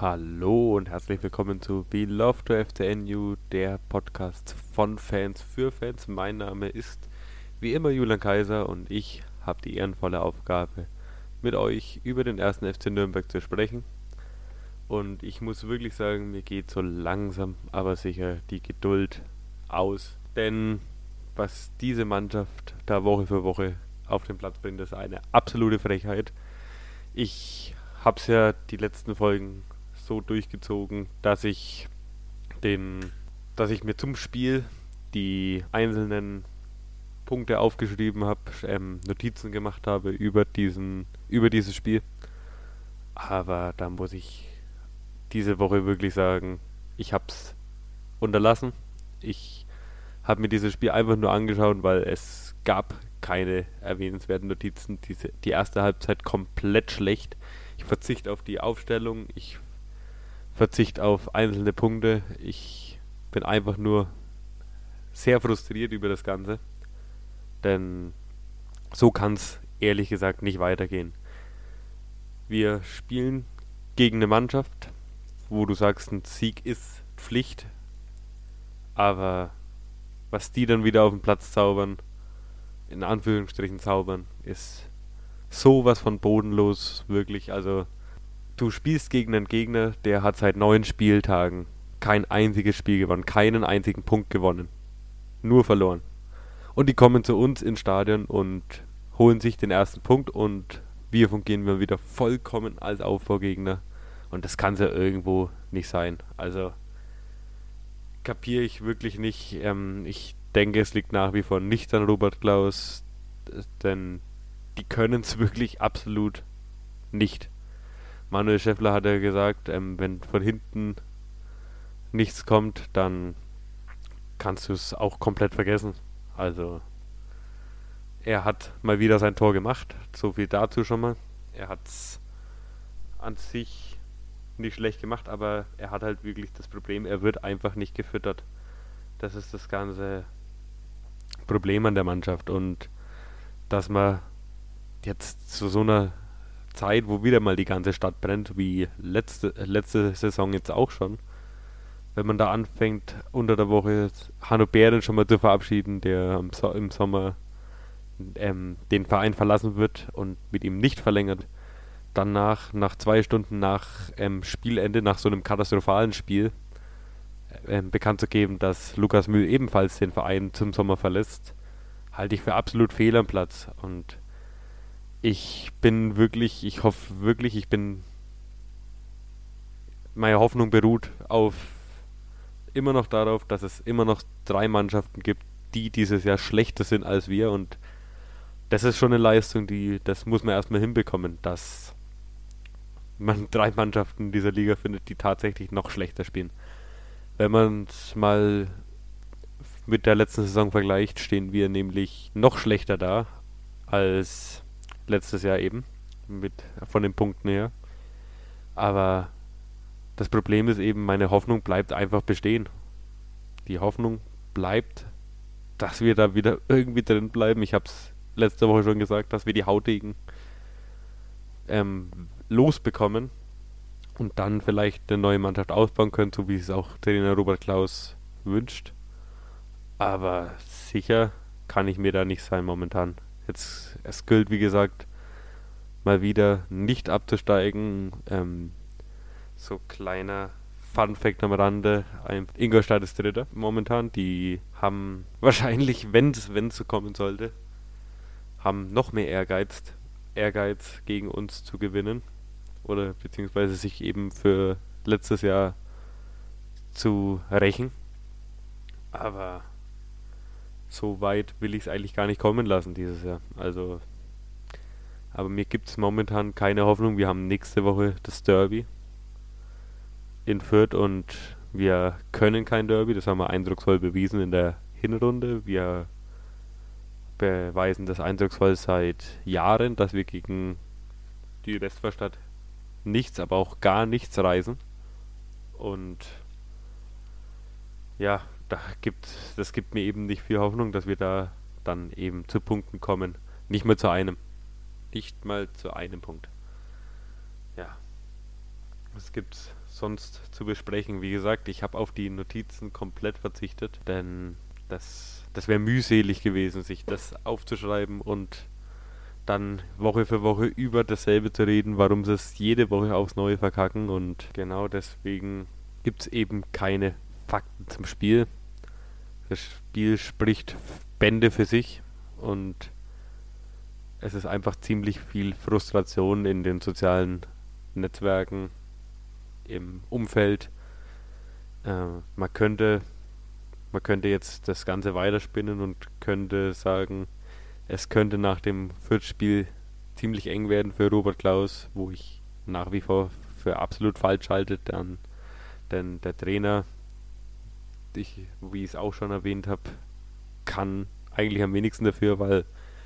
Hallo und herzlich willkommen zu Be Love to FCNU, der Podcast von Fans für Fans. Mein Name ist wie immer Julian Kaiser und ich habe die ehrenvolle Aufgabe, mit euch über den ersten FC Nürnberg zu sprechen. Und ich muss wirklich sagen, mir geht so langsam, aber sicher die Geduld aus. Denn was diese Mannschaft da Woche für Woche auf den Platz bringt, ist eine absolute Frechheit. Ich habe es ja die letzten Folgen so durchgezogen, dass ich den, dass ich mir zum Spiel die einzelnen Punkte aufgeschrieben habe, ähm, Notizen gemacht habe über diesen, über dieses Spiel. Aber da muss ich diese Woche wirklich sagen, ich habe es unterlassen. Ich habe mir dieses Spiel einfach nur angeschaut, weil es gab keine erwähnenswerten Notizen. Diese, die erste Halbzeit komplett schlecht. Ich verzichte auf die Aufstellung. Ich Verzicht auf einzelne Punkte. Ich bin einfach nur sehr frustriert über das Ganze. Denn so kann es ehrlich gesagt nicht weitergehen. Wir spielen gegen eine Mannschaft, wo du sagst, ein Sieg ist Pflicht. Aber was die dann wieder auf den Platz zaubern, in Anführungsstrichen zaubern, ist sowas von bodenlos, wirklich. Also Du spielst gegen einen Gegner, der hat seit neun Spieltagen kein einziges Spiel gewonnen, keinen einzigen Punkt gewonnen. Nur verloren. Und die kommen zu uns ins Stadion und holen sich den ersten Punkt und wir fungieren wieder vollkommen als Aufbaugegner. Und das kann es ja irgendwo nicht sein. Also kapiere ich wirklich nicht. Ähm, ich denke, es liegt nach wie vor nicht an Robert Klaus, denn die können es wirklich absolut nicht. Manuel Schäffler hat ja gesagt, ähm, wenn von hinten nichts kommt, dann kannst du es auch komplett vergessen. Also er hat mal wieder sein Tor gemacht, so viel dazu schon mal. Er hat es an sich nicht schlecht gemacht, aber er hat halt wirklich das Problem, er wird einfach nicht gefüttert. Das ist das ganze Problem an der Mannschaft und dass man jetzt zu so einer Zeit, wo wieder mal die ganze Stadt brennt, wie letzte, letzte Saison jetzt auch schon. Wenn man da anfängt, unter der Woche Hanno Bären schon mal zu verabschieden, der im Sommer ähm, den Verein verlassen wird und mit ihm nicht verlängert. Danach, nach zwei Stunden nach ähm, Spielende, nach so einem katastrophalen Spiel, ähm, bekannt zu geben, dass Lukas Mühl ebenfalls den Verein zum Sommer verlässt, halte ich für absolut fehl am Platz. Und ich bin wirklich, ich hoffe wirklich, ich bin. Meine Hoffnung beruht auf immer noch darauf, dass es immer noch drei Mannschaften gibt, die dieses Jahr schlechter sind als wir und das ist schon eine Leistung, die, das muss man erstmal hinbekommen, dass man drei Mannschaften in dieser Liga findet, die tatsächlich noch schlechter spielen. Wenn man es mal mit der letzten Saison vergleicht, stehen wir nämlich noch schlechter da als letztes Jahr eben, mit, von den Punkten her. Aber das Problem ist eben, meine Hoffnung bleibt einfach bestehen. Die Hoffnung bleibt, dass wir da wieder irgendwie drin bleiben. Ich habe es letzte Woche schon gesagt, dass wir die Hautigen ähm, losbekommen und dann vielleicht eine neue Mannschaft ausbauen können, so wie es auch Trainer Robert Klaus wünscht. Aber sicher kann ich mir da nicht sein momentan. Jetzt, es gilt, wie gesagt, mal wieder nicht abzusteigen. Ähm, so kleiner Fun Fact am Rande: Ingolstadt ist Dritter momentan. Die haben wahrscheinlich, wenn es so kommen sollte, haben noch mehr Ehrgeiz, Ehrgeiz gegen uns zu gewinnen. Oder beziehungsweise sich eben für letztes Jahr zu rächen. Aber so weit will ich es eigentlich gar nicht kommen lassen dieses Jahr. Also, aber mir gibt es momentan keine Hoffnung. Wir haben nächste Woche das Derby in Fürth und wir können kein Derby. Das haben wir eindrucksvoll bewiesen in der Hinrunde. Wir beweisen das eindrucksvoll seit Jahren, dass wir gegen die Westfahrstadt nichts, aber auch gar nichts reisen. Und ja, da gibt, das gibt mir eben nicht viel Hoffnung, dass wir da dann eben zu Punkten kommen. Nicht mal zu einem. Nicht mal zu einem Punkt. Ja. Was gibt's sonst zu besprechen? Wie gesagt, ich habe auf die Notizen komplett verzichtet, denn das, das wäre mühselig gewesen, sich das aufzuschreiben und dann Woche für Woche über dasselbe zu reden, warum sie es jede Woche aufs Neue verkacken und genau deswegen gibt es eben keine Fakten zum Spiel. Das Spiel spricht Bände für sich und es ist einfach ziemlich viel Frustration in den sozialen Netzwerken, im Umfeld. Äh, man könnte man könnte jetzt das Ganze weiterspinnen und könnte sagen, es könnte nach dem Viertspiel ziemlich eng werden für Robert Klaus, wo ich nach wie vor für absolut falsch halte, dann, denn der Trainer, ich, wie ich es auch schon erwähnt habe, kann eigentlich am wenigsten dafür, weil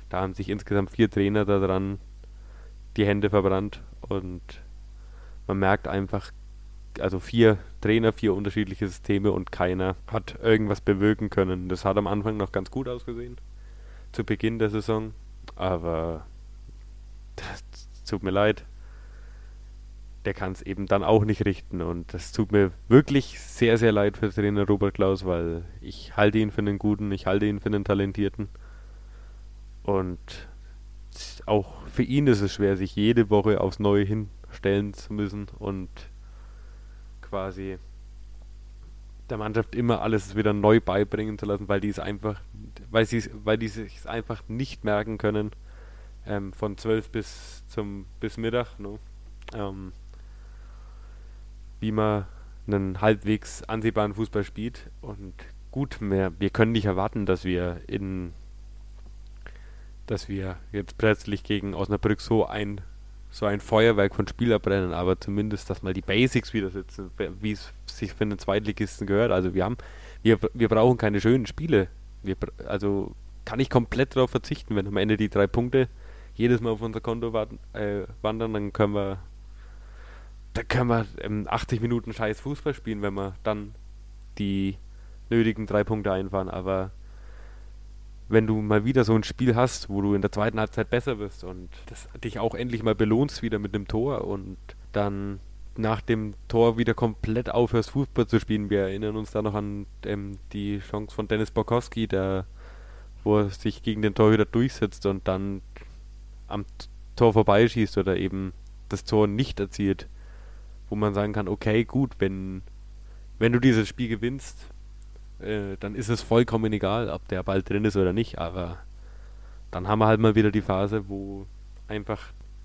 da haben sich insgesamt vier Trainer daran die Hände verbrannt und man merkt einfach, also vier Trainer, vier unterschiedliche Systeme und keiner hat irgendwas bewirken können. Das hat am Anfang noch ganz gut ausgesehen, zu Beginn der Saison, aber das tut mir leid. Der kann es eben dann auch nicht richten und das tut mir wirklich sehr, sehr leid für Trainer Robert Klaus, weil ich halte ihn für einen guten, ich halte ihn für einen talentierten und auch für ihn ist es schwer, sich jede Woche aufs Neue hinstellen zu müssen und quasi der Mannschaft immer alles wieder neu beibringen zu lassen, weil die es einfach, weil sie weil die sich einfach nicht merken können ähm, von 12 bis zum bis Mittag, no? ähm, wie man einen halbwegs ansehbaren Fußball spielt und gut, mehr, wir können nicht erwarten, dass wir in dass wir jetzt plötzlich gegen Osnabrück so ein so ein Feuerwerk von Spieler brennen, aber zumindest, dass mal die Basics wieder sitzen, wie es sich für einen Zweitligisten gehört. Also wir haben, wir, wir brauchen keine schönen Spiele. Wir, also kann ich komplett darauf verzichten, wenn am Ende die drei Punkte jedes Mal auf unser Konto äh, wandern, dann können wir, dann können wir ähm, 80 Minuten scheiß Fußball spielen, wenn wir dann die nötigen drei Punkte einfahren. Aber wenn du mal wieder so ein Spiel hast, wo du in der zweiten Halbzeit besser bist und dich auch endlich mal belohnst wieder mit einem Tor und dann nach dem Tor wieder komplett aufhörst, Fußball zu spielen. Wir erinnern uns da noch an ähm, die Chance von Dennis Borkowski, der, wo er sich gegen den Torhüter durchsetzt und dann am Tor vorbeischießt oder eben das Tor nicht erzielt. Wo man sagen kann, okay, gut, wenn, wenn du dieses Spiel gewinnst, äh, dann ist es vollkommen egal, ob der Ball drin ist oder nicht, aber dann haben wir halt mal wieder die Phase, wo einfach,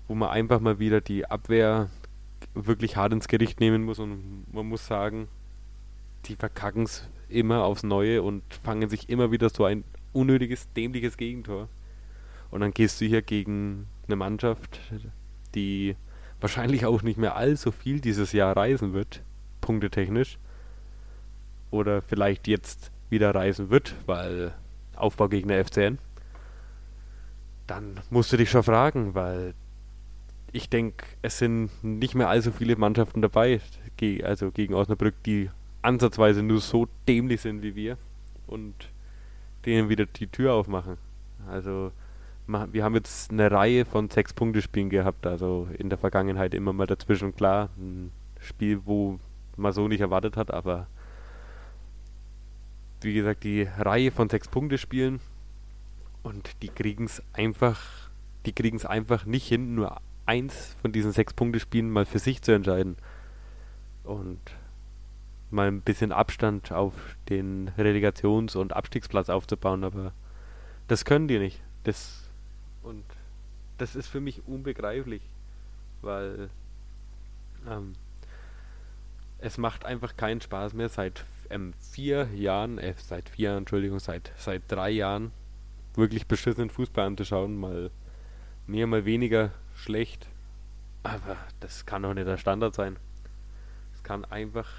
wo man einfach mal wieder die Abwehr wirklich hart ins Gericht nehmen muss und man muss sagen, die verkacken es immer aufs Neue und fangen sich immer wieder so ein unnötiges, dämliches Gegentor. Und dann gehst du hier gegen eine Mannschaft, die wahrscheinlich auch nicht mehr allzu viel dieses Jahr reisen wird, punktetechnisch oder vielleicht jetzt wieder reisen wird, weil Aufbaugegner FCN, dann musst du dich schon fragen, weil ich denke, es sind nicht mehr allzu viele Mannschaften dabei, also gegen Osnabrück, die ansatzweise nur so dämlich sind wie wir und denen wieder die Tür aufmachen. Also wir haben jetzt eine Reihe von sechs Punkte Spielen gehabt, also in der Vergangenheit immer mal dazwischen klar ein Spiel, wo man so nicht erwartet hat, aber wie gesagt, die Reihe von sechs Punkte spielen und die kriegen es einfach, die kriegen es einfach nicht hin, nur eins von diesen sechs Punkte Spielen mal für sich zu entscheiden und mal ein bisschen Abstand auf den Relegations- und Abstiegsplatz aufzubauen, aber das können die nicht. Das und das ist für mich unbegreiflich, weil ähm, es macht einfach keinen Spaß mehr seit ähm, vier Jahren, äh, seit vier Entschuldigung, seit, seit drei Jahren wirklich beschissenen Fußball anzuschauen, mal mehr, mal weniger schlecht. Aber das kann doch nicht der Standard sein. Es kann einfach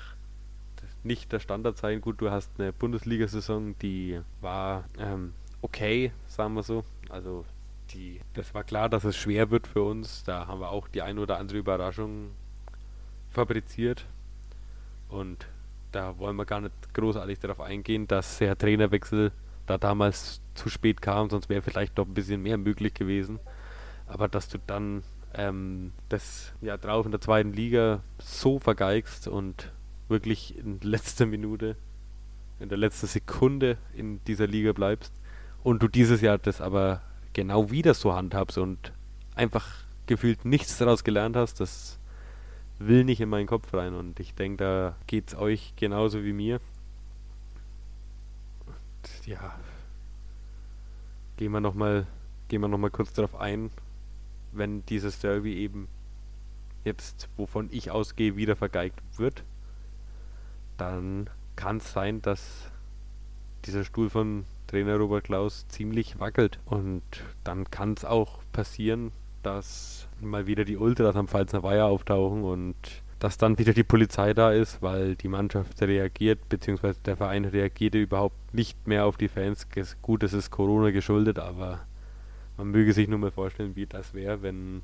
nicht der Standard sein. Gut, du hast eine Bundesliga-Saison, die war ähm, okay, sagen wir so. Also die, das war klar, dass es schwer wird für uns. Da haben wir auch die ein oder andere Überraschung fabriziert. Und da wollen wir gar nicht großartig darauf eingehen, dass der Trainerwechsel da damals zu spät kam, sonst wäre vielleicht noch ein bisschen mehr möglich gewesen. Aber dass du dann ähm, das ja drauf in der zweiten Liga so vergeigst und wirklich in letzter Minute, in der letzten Sekunde in dieser Liga bleibst und du dieses Jahr das aber genau wieder so handhabst und einfach gefühlt nichts daraus gelernt hast, das will nicht in meinen Kopf rein und ich denke, da geht es euch genauso wie mir. Und ja, gehen wir nochmal noch kurz darauf ein, wenn dieses Derby eben jetzt, wovon ich ausgehe, wieder vergeigt wird, dann kann es sein, dass dieser Stuhl von Trainer Robert Klaus ziemlich wackelt. Und dann kann es auch passieren, dass mal wieder die Ultras am Pfalzner Weiher auftauchen und dass dann wieder die Polizei da ist, weil die Mannschaft reagiert, beziehungsweise der Verein reagierte überhaupt nicht mehr auf die Fans. Gut, es ist Corona geschuldet, aber man möge sich nur mal vorstellen, wie das wäre, wenn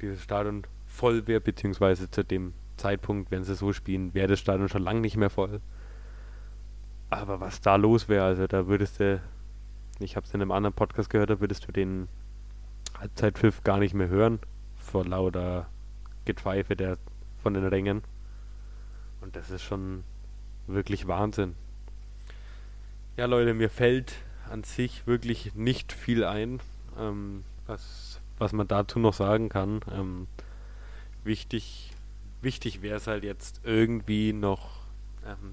dieses Stadion voll wäre, beziehungsweise zu dem Zeitpunkt, wenn sie so spielen, wäre das Stadion schon lange nicht mehr voll. Aber was da los wäre, also da würdest du, ich habe es in einem anderen Podcast gehört, da würdest du den Halbzeitpfiff gar nicht mehr hören, vor lauter Getpfeife der, von den Rängen. Und das ist schon wirklich Wahnsinn. Ja, Leute, mir fällt an sich wirklich nicht viel ein, ähm, was, was man dazu noch sagen kann. Ähm, wichtig wichtig wäre es halt jetzt irgendwie noch ähm,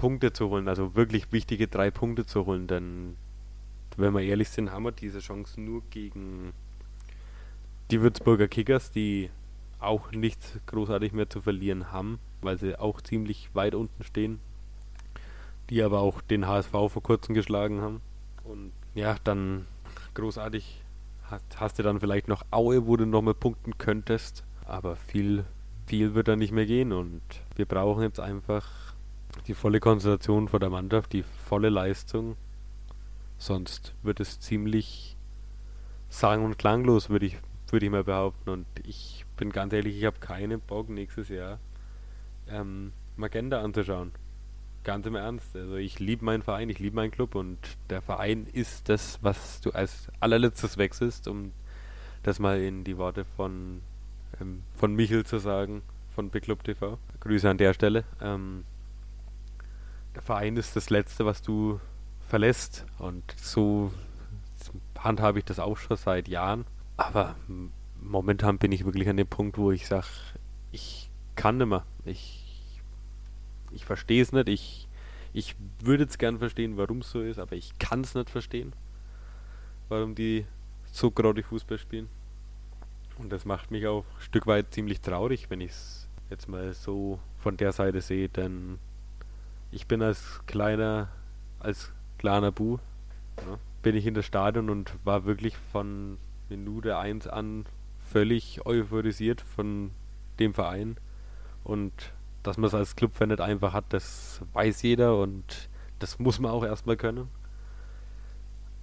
Punkte zu holen, also wirklich wichtige drei Punkte zu holen, denn wenn wir ehrlich sind, haben wir diese Chance nur gegen die Würzburger Kickers, die auch nichts großartig mehr zu verlieren haben, weil sie auch ziemlich weit unten stehen, die aber auch den HSV vor kurzem geschlagen haben. Und ja, dann großartig hast, hast du dann vielleicht noch Aue, wo du nochmal punkten könntest. Aber viel, viel wird da nicht mehr gehen. Und wir brauchen jetzt einfach die volle Konzentration vor der Mannschaft, die volle Leistung. Sonst wird es ziemlich sang- und klanglos, würde ich, würd ich mal behaupten. Und ich bin ganz ehrlich, ich habe keinen Bock nächstes Jahr ähm, Magenta anzuschauen. Ganz im Ernst. Also ich liebe meinen Verein, ich liebe meinen Club und der Verein ist das, was du als allerletztes wechselst, um das mal in die Worte von, ähm, von Michel zu sagen, von Big Club TV. Grüße an der Stelle. Ähm, der Verein ist das Letzte, was du verlässt und so handhabe ich das auch schon seit Jahren. Aber momentan bin ich wirklich an dem Punkt, wo ich sage, ich kann nicht mehr. Ich ich verstehe es nicht. Ich, ich würde es gern verstehen, warum es so ist, aber ich kann es nicht verstehen, warum die so grottig Fußball spielen. Und das macht mich auch ein Stück weit ziemlich traurig, wenn ich es jetzt mal so von der Seite sehe, denn ich bin als kleiner, als kleiner Bu, ja, bin ich in das Stadion und war wirklich von Minute 1 an völlig euphorisiert von dem Verein und dass man es als Clubfan nicht einfach hat, das weiß jeder und das muss man auch erstmal können.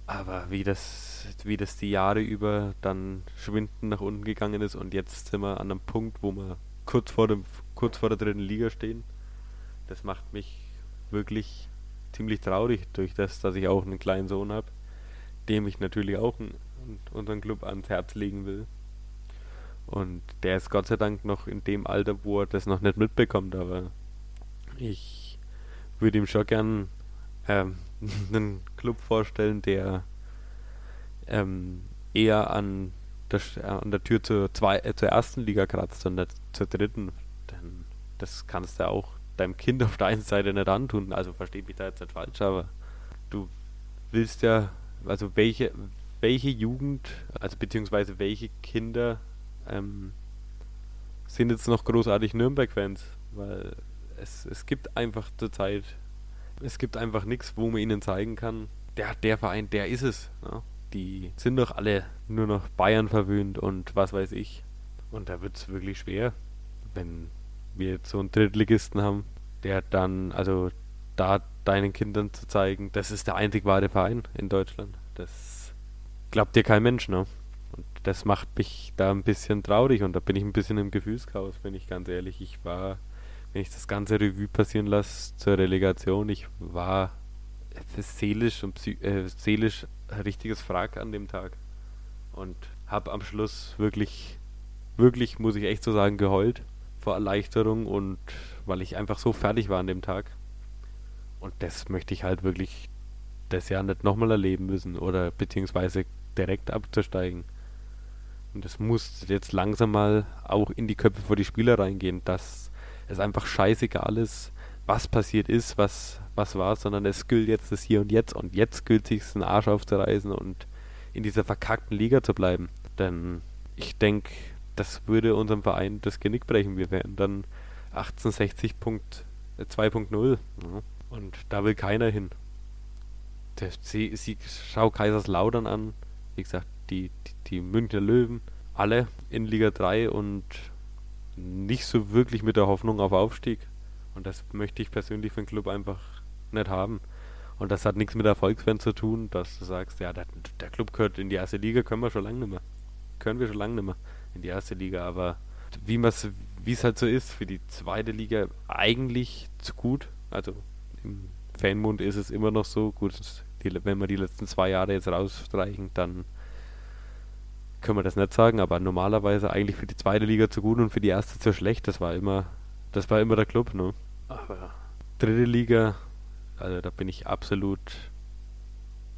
Aber wie das, wie das die Jahre über dann schwindend nach unten gegangen ist und jetzt sind wir an einem Punkt, wo wir kurz vor, dem, kurz vor der dritten Liga stehen, das macht mich wirklich ziemlich traurig durch das, dass ich auch einen kleinen Sohn habe, dem ich natürlich auch unseren Club ans Herz legen will. Und der ist Gott sei Dank noch in dem Alter, wo er das noch nicht mitbekommt, aber ich würde ihm schon gern ähm, einen Club vorstellen, der ähm, eher an der, äh, an der Tür zur, zwei, äh, zur ersten Liga kratzt und nicht zur dritten. Denn das kannst du auch deinem Kind auf der einen Seite nicht antun. Also verstehe mich da jetzt nicht falsch, aber du willst ja, also welche, welche Jugend, also beziehungsweise welche Kinder ähm, sind jetzt noch großartig Nürnberg-Fans, weil es, es gibt einfach zurzeit, es gibt einfach nichts, wo man ihnen zeigen kann, der, der Verein, der ist es. Ne? Die sind doch alle nur noch Bayern verwöhnt und was weiß ich. Und da wird es wirklich schwer, wenn wir jetzt so einen Drittligisten haben, der dann, also da deinen Kindern zu zeigen, das ist der einzig wahre Verein in Deutschland. Das glaubt dir kein Mensch, ne? das macht mich da ein bisschen traurig und da bin ich ein bisschen im Gefühlschaos, bin ich ganz ehrlich. Ich war, wenn ich das ganze Revue passieren lasse zur Relegation, ich war seelisch und äh, seelisch ein richtiges Frag an dem Tag. Und habe am Schluss wirklich, wirklich, muss ich echt so sagen, geheult vor Erleichterung und weil ich einfach so fertig war an dem Tag. Und das möchte ich halt wirklich das Jahr nicht nochmal erleben müssen oder beziehungsweise direkt abzusteigen. Und es muss jetzt langsam mal auch in die Köpfe vor die Spieler reingehen, dass es einfach scheißegal ist, was passiert ist, was, was war, sondern es gilt jetzt das Hier und Jetzt und jetzt gilt sich den Arsch aufzureißen und in dieser verkackten Liga zu bleiben. Denn ich denke, das würde unserem Verein das Genick brechen. Wir wären dann 1860.2.0 ja. und da will keiner hin. Sie, sie, schau Kaiserslautern an, wie gesagt, die, die, die Münchner Löwen, alle in Liga 3 und nicht so wirklich mit der Hoffnung auf Aufstieg. Und das möchte ich persönlich für den Club einfach nicht haben. Und das hat nichts mit Erfolgsfan zu tun, dass du sagst, ja, der, der Club gehört in die erste Liga, können wir schon lange nicht mehr. Können wir schon lange nicht mehr in die erste Liga, aber wie wie es halt so ist, für die zweite Liga eigentlich zu gut. Also im Fanmund ist es immer noch so, gut, die, wenn wir die letzten zwei Jahre jetzt rausstreichen, dann können wir das nicht sagen, aber normalerweise eigentlich für die zweite Liga zu gut und für die erste zu schlecht. Das war immer, das war immer der Club, ne? Aber dritte Liga, also da bin ich absolut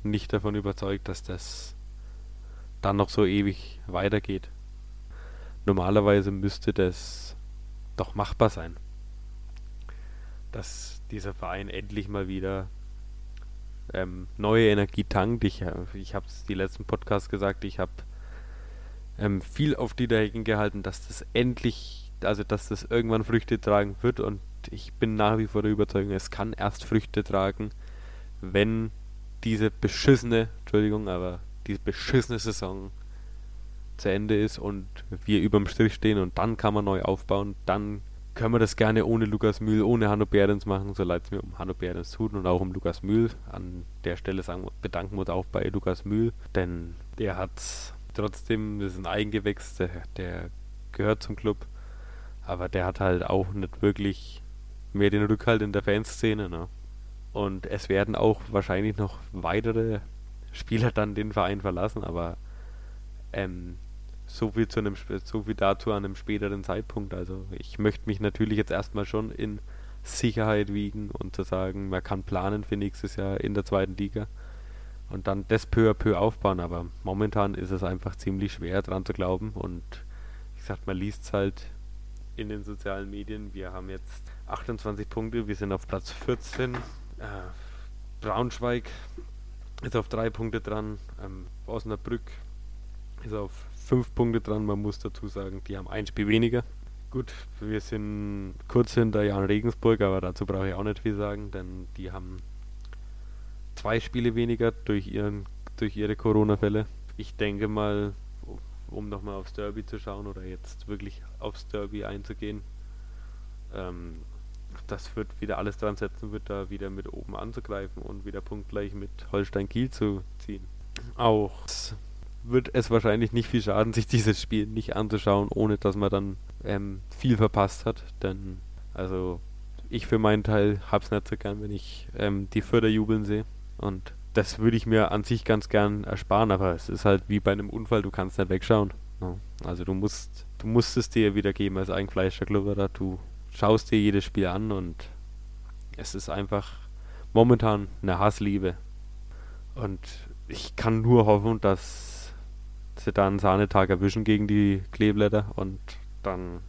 nicht davon überzeugt, dass das dann noch so ewig weitergeht. Normalerweise müsste das doch machbar sein, dass dieser Verein endlich mal wieder ähm, neue Energie tankt. Ich, äh, ich habe es die letzten Podcasts gesagt, ich habe ähm, viel auf die dagegen gehalten, dass das endlich, also dass das irgendwann Früchte tragen wird und ich bin nach wie vor der Überzeugung, es kann erst Früchte tragen, wenn diese beschissene, Entschuldigung, aber diese beschissene Saison zu Ende ist und wir überm Strich stehen und dann kann man neu aufbauen, dann können wir das gerne ohne Lukas Mühl, ohne Hanno Behrens machen, so leid es mir um Hanno Behrens tut und auch um Lukas Mühl. An der Stelle sagen, bedanken wir uns auch bei Lukas Mühl, denn der hat trotzdem, das ist ein Eigengewächs, der, der gehört zum Club, aber der hat halt auch nicht wirklich mehr den Rückhalt in der Fanszene. Ne? Und es werden auch wahrscheinlich noch weitere Spieler dann den Verein verlassen, aber ähm, so viel zu einem so viel dazu an einem späteren Zeitpunkt. Also ich möchte mich natürlich jetzt erstmal schon in Sicherheit wiegen und zu sagen, man kann planen für nächstes Jahr in der zweiten Liga und dann das peu à peu aufbauen. Aber momentan ist es einfach ziemlich schwer dran zu glauben und wie gesagt, man liest es halt in den sozialen Medien. Wir haben jetzt 28 Punkte, wir sind auf Platz 14. Äh, Braunschweig ist auf drei Punkte dran. Ähm, Osnabrück ist auf fünf Punkte dran. Man muss dazu sagen, die haben ein Spiel weniger. Gut, wir sind kurz hinter Jan Regensburg, aber dazu brauche ich auch nicht viel sagen, denn die haben zwei Spiele weniger durch, ihren, durch ihre Corona-Fälle. Ich denke mal, um nochmal aufs Derby zu schauen oder jetzt wirklich aufs Derby einzugehen, ähm, das wird wieder alles dran setzen, wird da wieder mit oben anzugreifen und wieder punktgleich mit Holstein Kiel zu ziehen. Auch wird es wahrscheinlich nicht viel schaden, sich dieses Spiel nicht anzuschauen, ohne dass man dann ähm, viel verpasst hat. Denn, also, ich für meinen Teil hab's nicht so gern, wenn ich ähm, die Förder jubeln sehe. Und das würde ich mir an sich ganz gern ersparen, aber es ist halt wie bei einem Unfall, du kannst nicht wegschauen. Ne? Also du musst, du musst es dir wieder geben als eingefleischter Klubberer. Du schaust dir jedes Spiel an und es ist einfach momentan eine Hassliebe. Und ich kann nur hoffen, dass sie da einen Sahnetag erwischen gegen die Kleeblätter und dann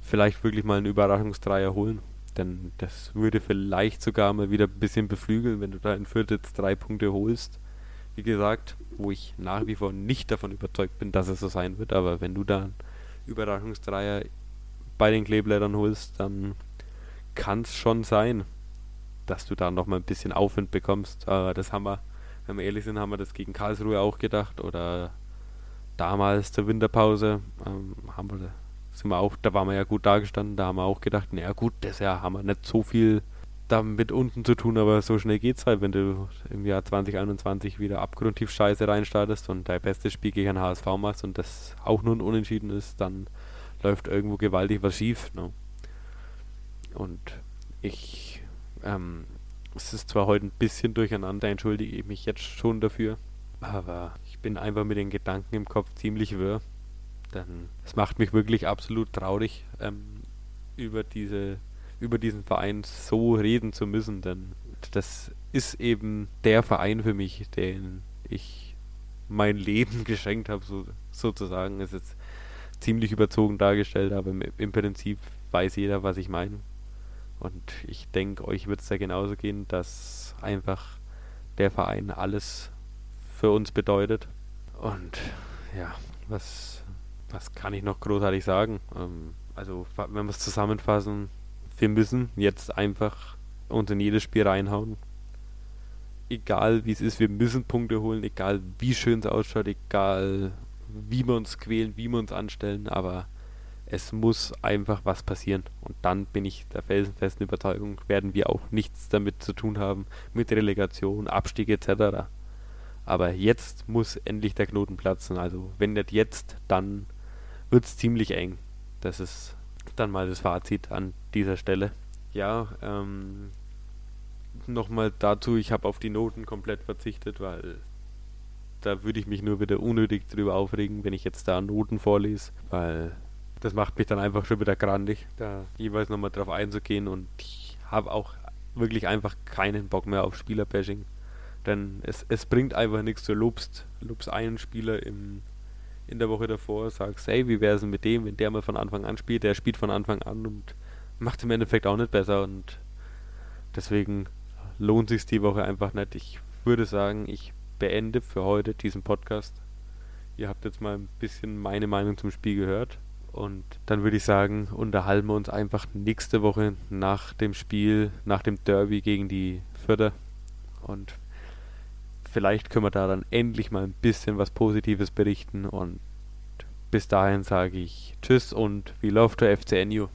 vielleicht wirklich mal einen Überraschungsdreier holen. Denn das würde vielleicht sogar mal wieder ein bisschen beflügeln, wenn du da in jetzt drei Punkte holst. Wie gesagt, wo ich nach wie vor nicht davon überzeugt bin, dass es so sein wird, aber wenn du da einen Überraschungsdreier bei den Kleeblättern holst, dann kann es schon sein, dass du da nochmal ein bisschen Aufwind bekommst. Aber das haben wir, wenn wir ehrlich sind, haben wir das gegen Karlsruhe auch gedacht oder damals zur Winterpause ähm, haben wir sind wir auch, da waren wir ja gut dargestanden, da haben wir auch gedacht, naja gut, das Jahr haben wir nicht so viel damit unten zu tun, aber so schnell geht's halt, wenn du im Jahr 2021 wieder abgrundtief scheiße reinstartest und dein bestes Spiel gegen HSV machst und das auch nur ein Unentschieden ist, dann läuft irgendwo gewaltig was schief. Ne? Und ich, ähm, es ist zwar heute ein bisschen durcheinander, entschuldige ich mich jetzt schon dafür, aber bin einfach mit den Gedanken im Kopf ziemlich wirr. Denn es macht mich wirklich absolut traurig, ähm, über diese über diesen Verein so reden zu müssen, denn das ist eben der Verein für mich, den ich mein Leben geschenkt habe, so, sozusagen. Ist jetzt ziemlich überzogen dargestellt, aber im, im Prinzip weiß jeder, was ich meine. Und ich denke, euch wird es da genauso gehen, dass einfach der Verein alles für uns bedeutet. Und ja, was, was kann ich noch großartig sagen? Ähm, also, wenn wir es zusammenfassen, wir müssen jetzt einfach uns in jedes Spiel reinhauen. Egal wie es ist, wir müssen Punkte holen, egal wie schön es ausschaut, egal wie wir uns quälen, wie wir uns anstellen, aber es muss einfach was passieren. Und dann bin ich der felsenfesten Überzeugung, werden wir auch nichts damit zu tun haben, mit Relegation, Abstieg etc. Aber jetzt muss endlich der Knoten platzen. Also wenn nicht jetzt, dann wird es ziemlich eng. Das ist dann mal das Fazit an dieser Stelle. Ja, ähm, nochmal dazu, ich habe auf die Noten komplett verzichtet, weil da würde ich mich nur wieder unnötig drüber aufregen, wenn ich jetzt da Noten vorlese, weil das macht mich dann einfach schon wieder grandig, da jeweils nochmal drauf einzugehen und ich habe auch wirklich einfach keinen Bock mehr auf Spielerbashing. Denn es, es bringt einfach nichts, du lobst, lobst einen Spieler im, in der Woche davor, sagst, hey, wie wäre es mit dem, wenn der mal von Anfang an spielt, der spielt von Anfang an und macht im Endeffekt auch nicht besser und deswegen lohnt sich die Woche einfach nicht. Ich würde sagen, ich beende für heute diesen Podcast. Ihr habt jetzt mal ein bisschen meine Meinung zum Spiel gehört. Und dann würde ich sagen, unterhalten wir uns einfach nächste Woche nach dem Spiel, nach dem Derby gegen die Förder. Und vielleicht können wir da dann endlich mal ein bisschen was Positives berichten. Und bis dahin sage ich Tschüss und we love to FCNU.